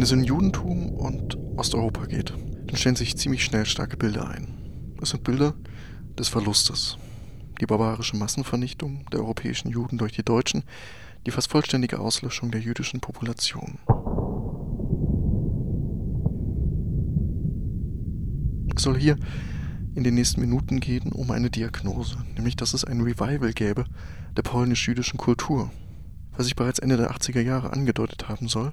Wenn es um Judentum und Osteuropa geht, dann stellen sich ziemlich schnell starke Bilder ein. Es sind Bilder des Verlustes. Die barbarische Massenvernichtung der europäischen Juden durch die Deutschen, die fast vollständige Auslöschung der jüdischen Population. Es soll hier in den nächsten Minuten gehen um eine Diagnose, nämlich dass es ein Revival gäbe der polnisch-jüdischen Kultur, was sich bereits Ende der 80er Jahre angedeutet haben soll,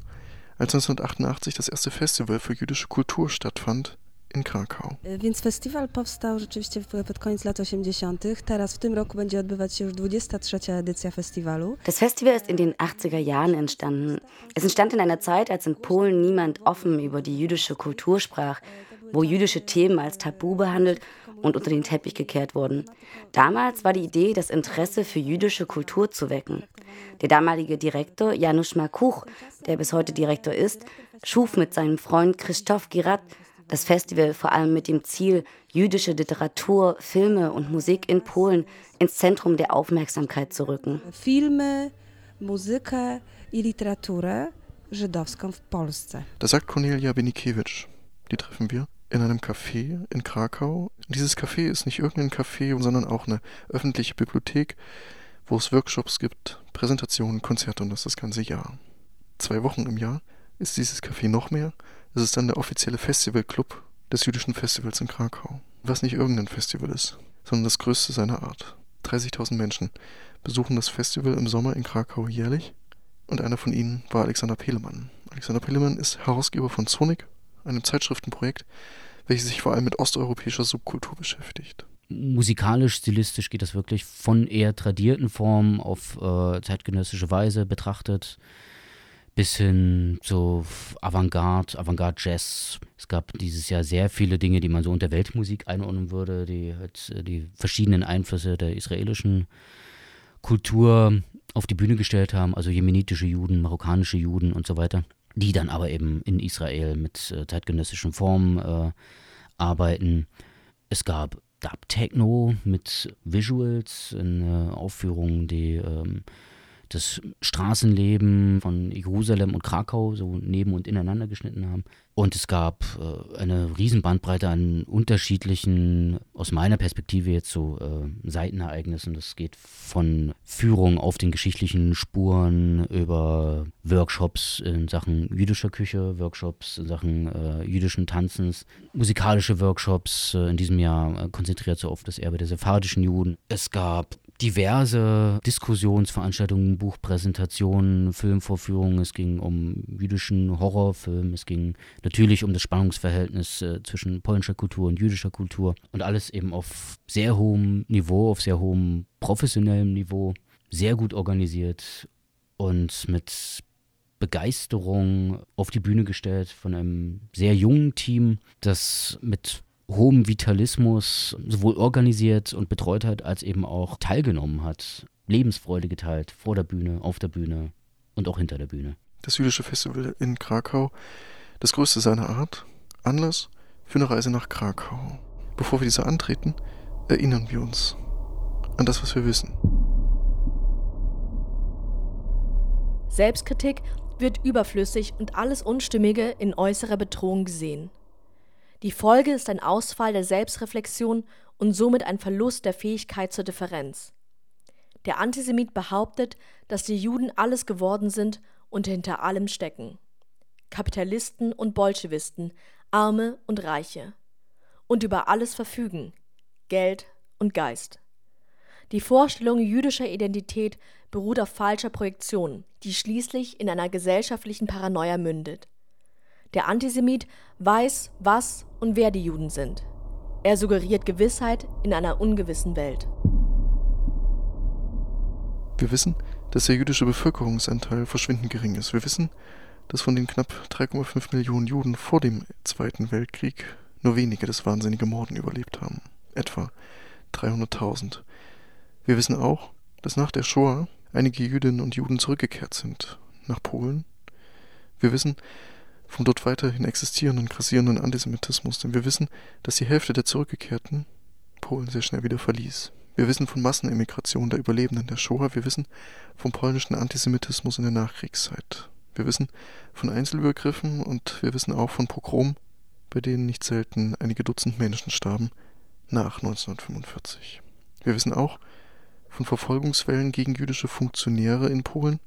als 1988 das erste Festival für jüdische Kultur stattfand in Krakau. Więc festiwal powstał rzeczywiście pod koniec lat 80. Teraz w tym roku będzie odbywać się już 23. edycja festiwalu. Das Festival ist in den 80er Jahren entstanden. Es entstand in einer Zeit, als in Polen niemand offen über die jüdische Kultur sprach, wo jüdische Themen als Tabu behandelt und unter den Teppich gekehrt wurden. Damals war die Idee, das Interesse für jüdische Kultur zu wecken. Der damalige Direktor Janusz Makuch, der bis heute Direktor ist, schuf mit seinem Freund Christoph Girat das Festival vor allem mit dem Ziel, jüdische Literatur, Filme und Musik in Polen ins Zentrum der Aufmerksamkeit zu rücken. Filme, Muzykę i literaturę żydowską w Polsce. Das sagt Cornelia Benikiewicz. Die treffen wir in einem Café in Krakau. Dieses Café ist nicht irgendein Café, sondern auch eine öffentliche Bibliothek, wo es Workshops gibt, Präsentationen, Konzerte und das das ganze Jahr. Zwei Wochen im Jahr ist dieses Café noch mehr. Es ist dann der offizielle Festivalclub des jüdischen Festivals in Krakau. Was nicht irgendein Festival ist, sondern das größte seiner Art. 30.000 Menschen besuchen das Festival im Sommer in Krakau jährlich und einer von ihnen war Alexander Pelemann. Alexander Pelemann ist Herausgeber von Sonic einem Zeitschriftenprojekt, welches sich vor allem mit osteuropäischer Subkultur beschäftigt. Musikalisch, stilistisch geht das wirklich von eher tradierten Formen auf äh, zeitgenössische Weise betrachtet bis hin zu Avantgarde, Avantgarde-Jazz. Es gab dieses Jahr sehr viele Dinge, die man so unter Weltmusik einordnen würde, die halt äh, die verschiedenen Einflüsse der israelischen Kultur auf die Bühne gestellt haben, also jemenitische Juden, marokkanische Juden und so weiter die dann aber eben in Israel mit äh, zeitgenössischen Formen äh, arbeiten. Es gab Dub Techno mit Visuals, eine Aufführung, die ähm, das Straßenleben von Jerusalem und Krakau so neben und ineinander geschnitten haben. Und es gab äh, eine Riesenbandbreite an unterschiedlichen, aus meiner Perspektive jetzt so äh, Seitenereignissen. Das geht von Führung auf den geschichtlichen Spuren über Workshops in Sachen jüdischer Küche, Workshops in Sachen äh, jüdischen Tanzens, musikalische Workshops äh, in diesem Jahr äh, konzentriert so auf das Erbe der sephardischen Juden. Es gab diverse Diskussionsveranstaltungen, Buchpräsentationen, Filmvorführungen. Es ging um jüdischen Horrorfilm. Es ging natürlich um das Spannungsverhältnis äh, zwischen polnischer Kultur und jüdischer Kultur. Und alles eben auf sehr hohem Niveau, auf sehr hohem professionellem Niveau, sehr gut organisiert und mit Begeisterung auf die Bühne gestellt von einem sehr jungen Team, das mit hohem Vitalismus sowohl organisiert und betreut hat, als eben auch teilgenommen hat. Lebensfreude geteilt, vor der Bühne, auf der Bühne und auch hinter der Bühne. Das jüdische Festival in Krakau, das größte seiner Art, Anlass für eine Reise nach Krakau. Bevor wir diese antreten, erinnern wir uns an das, was wir wissen. Selbstkritik wird überflüssig und alles Unstimmige in äußerer Bedrohung gesehen. Die Folge ist ein Ausfall der Selbstreflexion und somit ein Verlust der Fähigkeit zur Differenz. Der Antisemit behauptet, dass die Juden alles geworden sind und hinter allem stecken. Kapitalisten und Bolschewisten, Arme und Reiche. Und über alles verfügen, Geld und Geist. Die Vorstellung jüdischer Identität beruht auf falscher Projektion, die schließlich in einer gesellschaftlichen Paranoia mündet. Der Antisemit weiß, was und wer die Juden sind. Er suggeriert Gewissheit in einer ungewissen Welt. Wir wissen, dass der jüdische Bevölkerungsanteil verschwindend gering ist. Wir wissen, dass von den knapp 3,5 Millionen Juden vor dem Zweiten Weltkrieg nur wenige das wahnsinnige Morden überlebt haben. Etwa 300.000. Wir wissen auch, dass nach der Shoah einige Jüdinnen und Juden zurückgekehrt sind nach Polen. Wir wissen, vom dort weiterhin existierenden, grassierenden Antisemitismus, denn wir wissen, dass die Hälfte der Zurückgekehrten Polen sehr schnell wieder verließ. Wir wissen von Massenimmigration der Überlebenden der Shoah, wir wissen vom polnischen Antisemitismus in der Nachkriegszeit. Wir wissen von Einzelübergriffen und wir wissen auch von Pogromen, bei denen nicht selten einige Dutzend Menschen starben nach 1945. Wir wissen auch von Verfolgungswellen gegen jüdische Funktionäre in Polen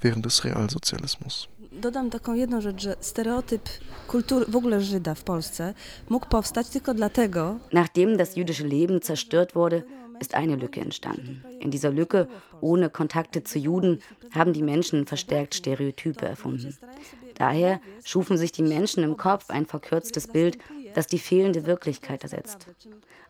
während des Realsozialismus. Dodam taką jedną rzecz, że stereotyp kultury, w ogóle Żyda w Polsce, mógł powstać tylko dlatego, Nachdem das jüdische Leben zerstört wurde, ist eine Lücke entstanden. In dieser Lücke, ohne Kontakte zu Juden, haben die Menschen verstärkt Stereotype erfunden. Daher schufen sich die Menschen im Kopf ein verkürztes Bild, das die fehlende Wirklichkeit ersetzt.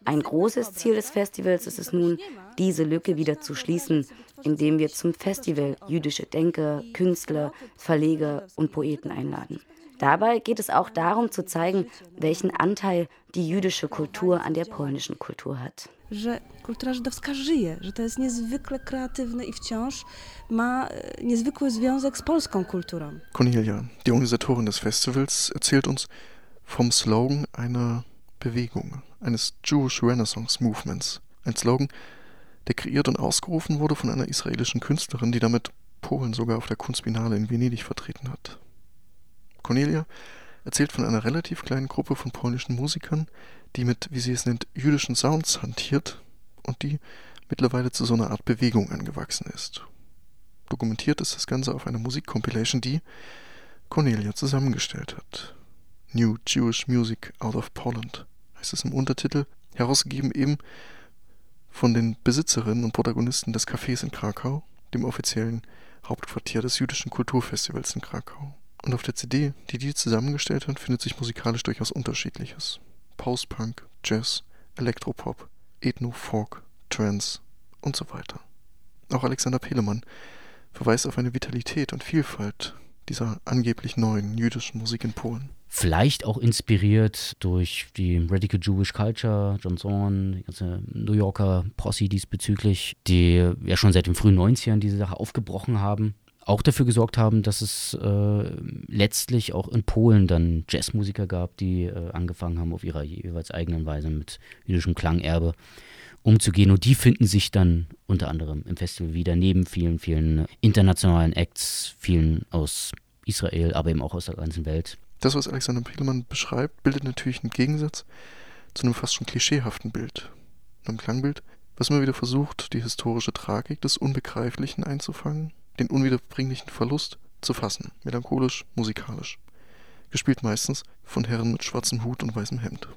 Ein großes Ziel des Festivals ist es nun, diese Lücke wieder zu schließen, indem wir zum Festival jüdische Denker, Künstler, Verleger und Poeten einladen. Dabei geht es auch darum zu zeigen, welchen Anteil die jüdische Kultur an der polnischen Kultur hat. że kultura żydowska żyje, że to jest niezwykle kreatywne i wciąż ma e, niezwykły związek z polską kulturą. Cornelia, die Organisatorin des Festivals, erzählt uns vom Slogan einer Bewegung, eines Jewish Renaissance Movements. Ein Slogan, der kreiert und ausgerufen wurde von einer israelischen Künstlerin, die damit Polen sogar auf der Kunstbiennale in Venedig vertreten hat. Cornelia erzählt von einer relativ kleinen Gruppe von polnischen Musikern, die mit, wie sie es nennt, jüdischen Sounds hantiert und die mittlerweile zu so einer Art Bewegung angewachsen ist. Dokumentiert ist das Ganze auf einer Musikcompilation, die Cornelia zusammengestellt hat. New Jewish Music Out of Poland heißt es im Untertitel, herausgegeben eben von den Besitzerinnen und Protagonisten des Cafés in Krakau, dem offiziellen Hauptquartier des jüdischen Kulturfestivals in Krakau. Und auf der CD, die die zusammengestellt hat, findet sich musikalisch durchaus unterschiedliches. Post-Punk, Jazz, Elektropop, Ethno, Folk, Trance und so weiter. Auch Alexander Pelemann verweist auf eine Vitalität und Vielfalt dieser angeblich neuen jüdischen Musik in Polen. Vielleicht auch inspiriert durch die Radical Jewish Culture, John Zorn, die ganze New Yorker Posse diesbezüglich, die ja schon seit den frühen 90ern diese Sache aufgebrochen haben. Auch dafür gesorgt haben, dass es äh, letztlich auch in Polen dann Jazzmusiker gab, die äh, angefangen haben, auf ihrer jeweils eigenen Weise mit jüdischem Klangerbe umzugehen. Und die finden sich dann unter anderem im Festival wieder, neben vielen, vielen internationalen Acts, vielen aus Israel, aber eben auch aus der ganzen Welt. Das, was Alexander Piedelmann beschreibt, bildet natürlich einen Gegensatz zu einem fast schon klischeehaften Bild, einem Klangbild, was immer wieder versucht, die historische Tragik des Unbegreiflichen einzufangen, den unwiederbringlichen Verlust zu fassen, melancholisch, musikalisch. Gespielt meistens von Herren mit schwarzem Hut und weißem Hemd.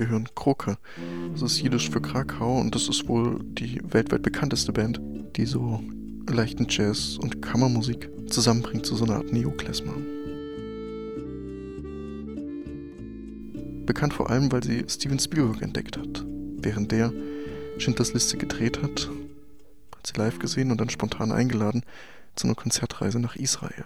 Wir hören Kroke. Das ist Jiddisch für Krakau und das ist wohl die weltweit bekannteste Band, die so leichten Jazz und Kammermusik zusammenbringt zu so einer Art Neoklezmer. Bekannt vor allem, weil sie Steven Spielberg entdeckt hat, während der Schindlers Liste gedreht hat, hat sie live gesehen und dann spontan eingeladen zu einer Konzertreise nach Israel.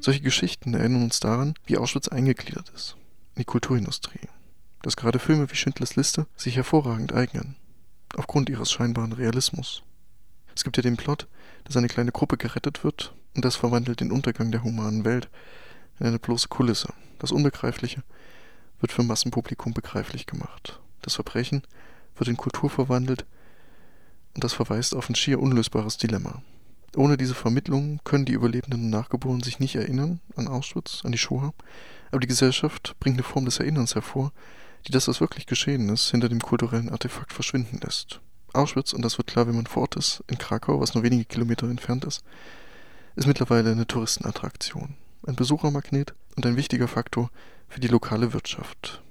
Solche Geschichten erinnern uns daran, wie Auschwitz eingegliedert ist in die Kulturindustrie. Dass gerade Filme wie Schindlers Liste sich hervorragend eignen, aufgrund ihres scheinbaren Realismus. Es gibt ja den Plot, dass eine kleine Gruppe gerettet wird und das verwandelt den Untergang der humanen Welt in eine bloße Kulisse. Das Unbegreifliche wird für Massenpublikum begreiflich gemacht. Das Verbrechen wird in Kultur verwandelt und das verweist auf ein schier unlösbares Dilemma. Ohne diese Vermittlung können die Überlebenden und Nachgeborenen sich nicht erinnern an Auschwitz, an die Shoah, aber die Gesellschaft bringt eine Form des Erinnerns hervor, die das, was wirklich geschehen ist, hinter dem kulturellen Artefakt verschwinden lässt. Auschwitz, und das wird klar, wenn man vor Ort ist, in Krakau, was nur wenige Kilometer entfernt ist, ist mittlerweile eine Touristenattraktion, ein Besuchermagnet und ein wichtiger Faktor für die lokale Wirtschaft.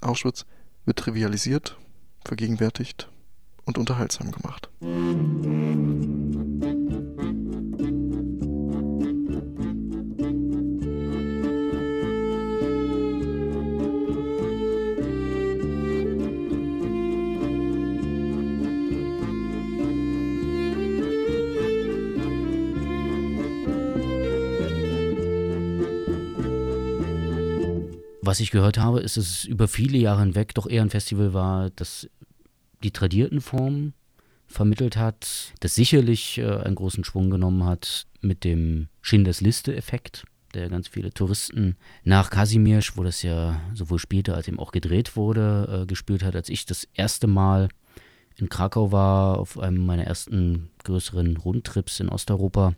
Auschwitz wird trivialisiert, vergegenwärtigt und unterhaltsam gemacht. Was ich gehört habe, ist, dass es über viele Jahre hinweg doch eher ein Festival war, das die tradierten Formen vermittelt hat, das sicherlich äh, einen großen Schwung genommen hat mit dem Schindlers Liste-Effekt, der ganz viele Touristen nach Kasimirsch, wo das ja sowohl spielte als eben auch gedreht wurde, äh, gespielt hat. Als ich das erste Mal in Krakau war, auf einem meiner ersten größeren Rundtrips in Osteuropa,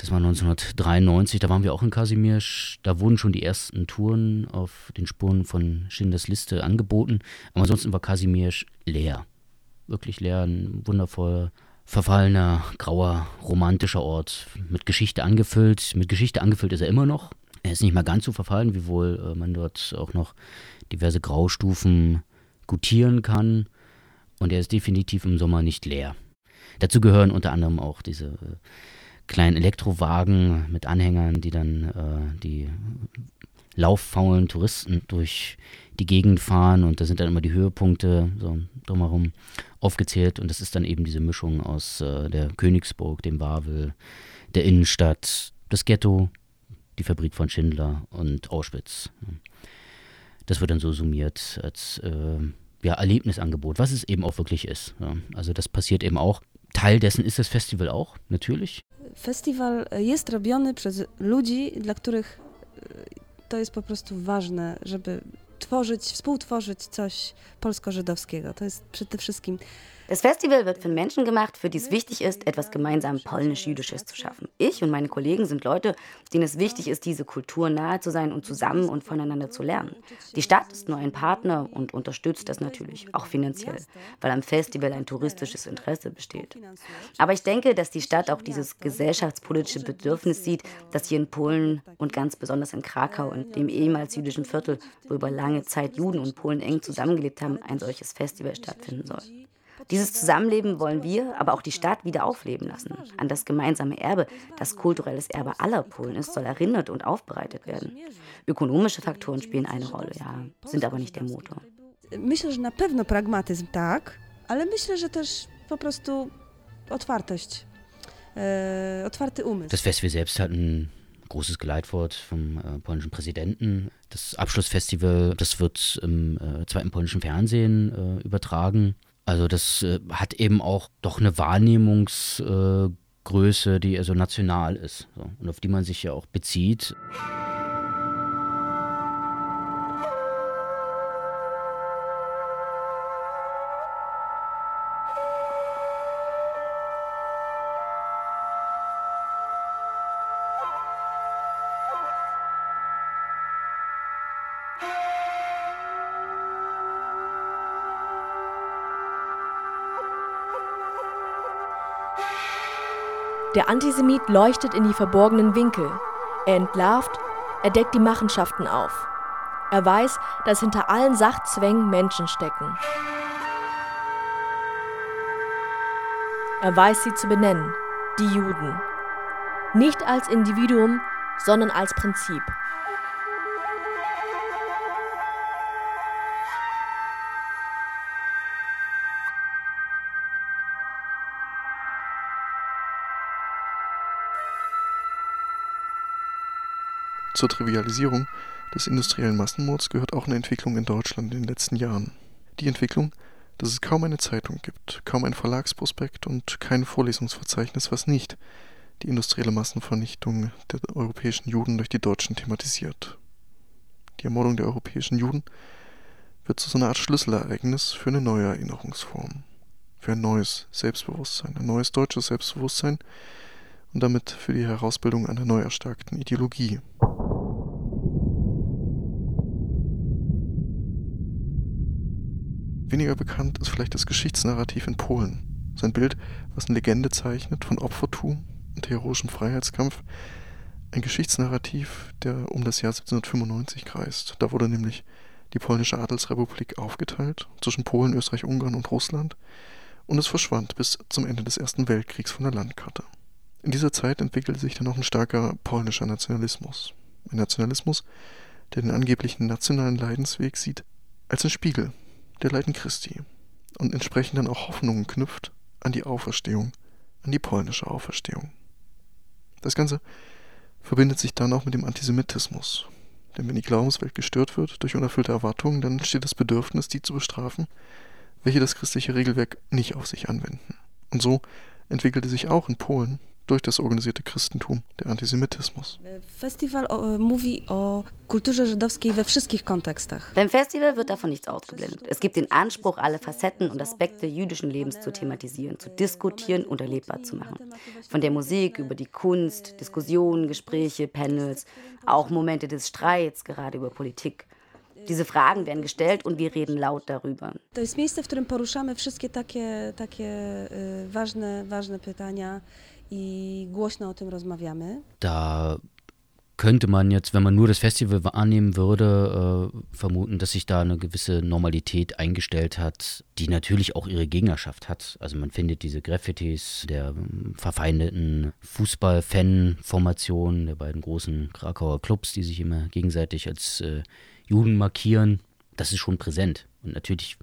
das war 1993, da waren wir auch in Kasimirsch. Da wurden schon die ersten Touren auf den Spuren von Schindlers Liste angeboten. Aber ansonsten war Kasimirsch leer. Wirklich leer, ein wundervoll verfallener, grauer, romantischer Ort. Mit Geschichte angefüllt. Mit Geschichte angefüllt ist er immer noch. Er ist nicht mal ganz so verfallen, wie wohl äh, man dort auch noch diverse Graustufen gutieren kann. Und er ist definitiv im Sommer nicht leer. Dazu gehören unter anderem auch diese äh, kleinen Elektrowagen mit Anhängern, die dann äh, die lauffaulen Touristen durch die Gegend fahren und da sind dann immer die Höhepunkte so drumherum aufgezählt und das ist dann eben diese Mischung aus äh, der Königsburg, dem Wawel, der Innenstadt, das Ghetto, die Fabrik von Schindler und Auschwitz. Das wird dann so summiert als äh, ja, Erlebnisangebot, was es eben auch wirklich ist. Ja. Also das passiert eben auch. Teil dessen ist das Festival auch, natürlich. Festiwal jest robiony przez ludzi, dla których to jest po prostu ważne, żeby tworzyć, współtworzyć coś polsko-żydowskiego. To jest przede wszystkim Das Festival wird von Menschen gemacht, für die es wichtig ist, etwas gemeinsam polnisch-jüdisches zu schaffen. Ich und meine Kollegen sind Leute, denen es wichtig ist, diese Kultur nahe zu sein und zusammen und voneinander zu lernen. Die Stadt ist nur ein Partner und unterstützt das natürlich, auch finanziell, weil am Festival ein touristisches Interesse besteht. Aber ich denke, dass die Stadt auch dieses gesellschaftspolitische Bedürfnis sieht, dass hier in Polen und ganz besonders in Krakau und dem ehemals jüdischen Viertel, wo über lange Zeit Juden und Polen eng zusammengelebt haben, ein solches Festival stattfinden soll. Dieses Zusammenleben wollen wir, aber auch die Stadt wieder aufleben lassen. An das gemeinsame Erbe, das kulturelles Erbe aller Polen ist, soll erinnert und aufbereitet werden. Ökonomische Faktoren spielen eine Rolle, ja, sind aber nicht der Motor. Myślę, że na pewno pragmatyzm tak, ale myślę, że też po prostu otwartość, e, otwarty umysł. Das Festival selbst hat ein großes Geleitwort vom äh, polnischen Präsidenten. Das Abschlussfestival, das wird im äh, zweiten polnischen Fernsehen äh, übertragen. Also das äh, hat eben auch doch eine Wahrnehmungsgröße, die also national ist so, und auf die man sich ja auch bezieht. Der Antisemit leuchtet in die verborgenen Winkel. Er entlarvt, er deckt die Machenschaften auf. Er weiß, dass hinter allen Sachzwängen Menschen stecken. Er weiß sie zu benennen, die Juden. Nicht als Individuum, sondern als Prinzip. Zur Trivialisierung des industriellen Massenmords gehört auch eine Entwicklung in Deutschland in den letzten Jahren. Die Entwicklung, dass es kaum eine Zeitung gibt, kaum ein Verlagsprospekt und kein Vorlesungsverzeichnis, was nicht die industrielle Massenvernichtung der europäischen Juden durch die Deutschen thematisiert. Die Ermordung der europäischen Juden wird zu so einer Art Schlüsselereignis für eine neue Erinnerungsform, für ein neues Selbstbewusstsein, ein neues deutsches Selbstbewusstsein und damit für die Herausbildung einer neu erstarkten Ideologie. Weniger bekannt ist vielleicht das Geschichtsnarrativ in Polen. Sein Bild, was eine Legende zeichnet von Opfertum und heroischem Freiheitskampf. Ein Geschichtsnarrativ, der um das Jahr 1795 kreist. Da wurde nämlich die polnische Adelsrepublik aufgeteilt zwischen Polen, Österreich, Ungarn und Russland und es verschwand bis zum Ende des Ersten Weltkriegs von der Landkarte. In dieser Zeit entwickelte sich dann auch ein starker polnischer Nationalismus. Ein Nationalismus, der den angeblichen nationalen Leidensweg sieht als ein Spiegel der Leiden Christi und entsprechend dann auch Hoffnungen knüpft an die Auferstehung, an die polnische Auferstehung. Das Ganze verbindet sich dann auch mit dem Antisemitismus. Denn wenn die Glaubenswelt gestört wird durch unerfüllte Erwartungen, dann entsteht das Bedürfnis, die zu bestrafen, welche das christliche Regelwerk nicht auf sich anwenden. Und so entwickelte sich auch in Polen durch das organisierte Christentum der Antisemitismus. Festiwal o, mówi o kulturze żydowskiej we wszystkich kontekstach. Beim Festival wird davon nichts ausgeblendet. Es gibt den Anspruch, alle Facetten und Aspekte jüdischen Lebens zu thematisieren, zu diskutieren und erlebbar zu machen. Von der Musik über die Kunst, Diskussionen, Gespräche, Panels, auch Momente des Streits, gerade über Politik. Diese Fragen werden gestellt und wir reden laut darüber. To jest miejsce, w którym poruszamy wszystkie takie, takie ważne, ważne pytania i głośno o tym rozmawiamy. Da könnte man jetzt, wenn man nur das Festival wahrnehmen würde, äh, vermuten, dass sich da eine gewisse Normalität eingestellt hat, die natürlich auch ihre Gegnerschaft hat. Also man findet diese Graffitis der ähm, verfeindeten Fußball-Fan-Formation der beiden großen Krakauer Clubs, die sich immer gegenseitig als äh, Juden markieren. Das ist schon präsent. Und natürlich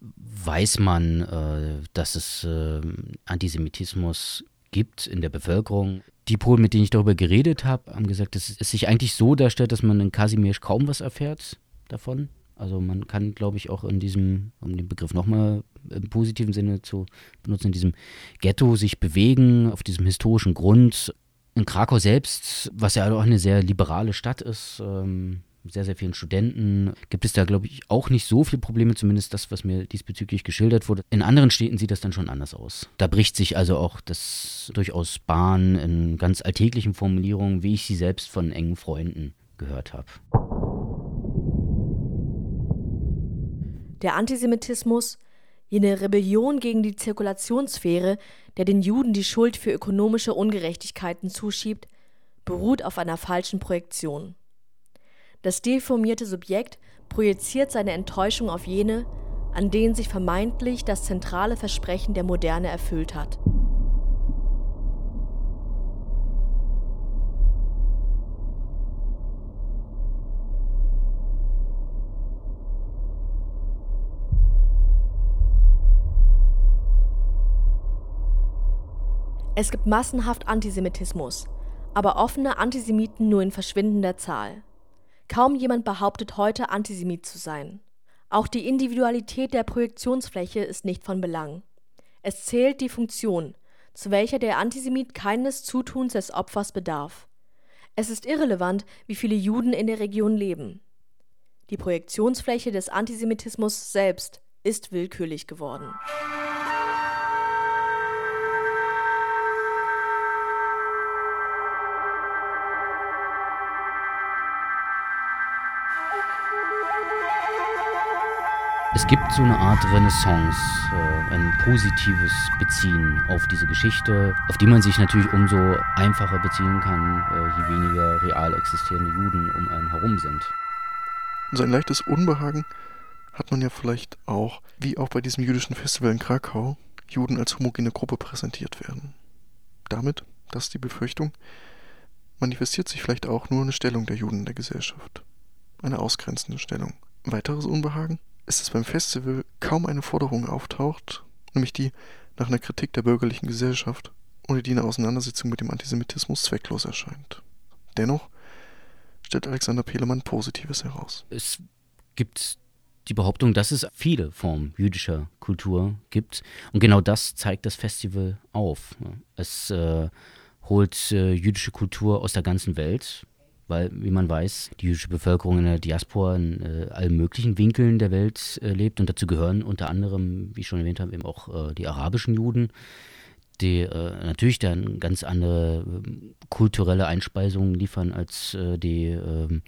weiß man, äh, dass es äh, Antisemitismus gibt in der Bevölkerung. Die Polen, mit denen ich darüber geredet habe, haben gesagt, dass es sich eigentlich so darstellt, dass man in Kasimierz kaum was erfährt davon. Also man kann, glaube ich, auch in diesem, um den Begriff nochmal im positiven Sinne zu benutzen, in diesem Ghetto sich bewegen, auf diesem historischen Grund. In Krakau selbst, was ja auch eine sehr liberale Stadt ist, ähm, sehr, sehr vielen Studenten gibt es da, glaube ich, auch nicht so viele Probleme, zumindest das, was mir diesbezüglich geschildert wurde. In anderen Städten sieht das dann schon anders aus. Da bricht sich also auch das durchaus Bahn in ganz alltäglichen Formulierungen, wie ich sie selbst von engen Freunden gehört habe. Der Antisemitismus, jene Rebellion gegen die Zirkulationssphäre, der den Juden die Schuld für ökonomische Ungerechtigkeiten zuschiebt, beruht auf einer falschen Projektion. Das deformierte Subjekt projiziert seine Enttäuschung auf jene, an denen sich vermeintlich das zentrale Versprechen der Moderne erfüllt hat. Es gibt massenhaft Antisemitismus, aber offene Antisemiten nur in verschwindender Zahl. Kaum jemand behauptet heute, Antisemit zu sein. Auch die Individualität der Projektionsfläche ist nicht von Belang. Es zählt die Funktion, zu welcher der Antisemit keines Zutuns des Opfers bedarf. Es ist irrelevant, wie viele Juden in der Region leben. Die Projektionsfläche des Antisemitismus selbst ist willkürlich geworden. Es gibt so eine Art Renaissance, äh, ein positives Beziehen auf diese Geschichte, auf die man sich natürlich umso einfacher beziehen kann, äh, je weniger real existierende Juden um einen herum sind. So ein leichtes Unbehagen hat man ja vielleicht auch, wie auch bei diesem jüdischen Festival in Krakau, Juden als homogene Gruppe präsentiert werden. Damit, das ist die Befürchtung, manifestiert sich vielleicht auch nur eine Stellung der Juden in der Gesellschaft. Eine ausgrenzende Stellung. Weiteres Unbehagen? Ist, dass beim Festival kaum eine Forderung auftaucht, nämlich die nach einer Kritik der bürgerlichen Gesellschaft, ohne die eine Auseinandersetzung mit dem Antisemitismus zwecklos erscheint. Dennoch stellt Alexander Pelemann Positives heraus. Es gibt die Behauptung, dass es viele Formen jüdischer Kultur gibt. Und genau das zeigt das Festival auf. Es äh, holt äh, jüdische Kultur aus der ganzen Welt, weil, wie man weiß, die jüdische Bevölkerung in der Diaspora in äh, allen möglichen Winkeln der Welt äh, lebt und dazu gehören unter anderem, wie ich schon erwähnt habe, eben auch äh, die arabischen Juden, die äh, natürlich dann ganz andere ähm, kulturelle Einspeisungen liefern als äh, die ähm,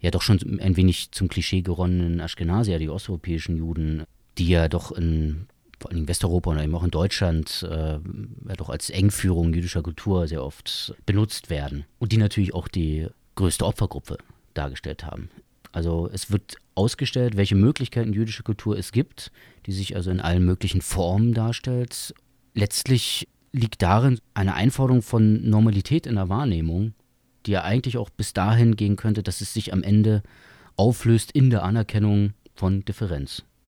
ja doch schon ein wenig zum Klischee geronnenen Aschkenasier, die osteuropäischen Juden, die ja doch in vor allem in Westeuropa und eben auch in Deutschland äh, ja doch als Engführung jüdischer Kultur sehr oft benutzt werden. Und die natürlich auch die größte Opfergruppe dargestellt haben. Also es wird ausgestellt, welche Möglichkeiten jüdische Kultur es gibt, die sich also in allen möglichen Formen darstellt. Letztlich liegt darin eine Einforderung von Normalität in der Wahrnehmung, die ja eigentlich auch bis dahin gehen könnte, dass es sich am Ende auflöst in der Anerkennung von Differenz.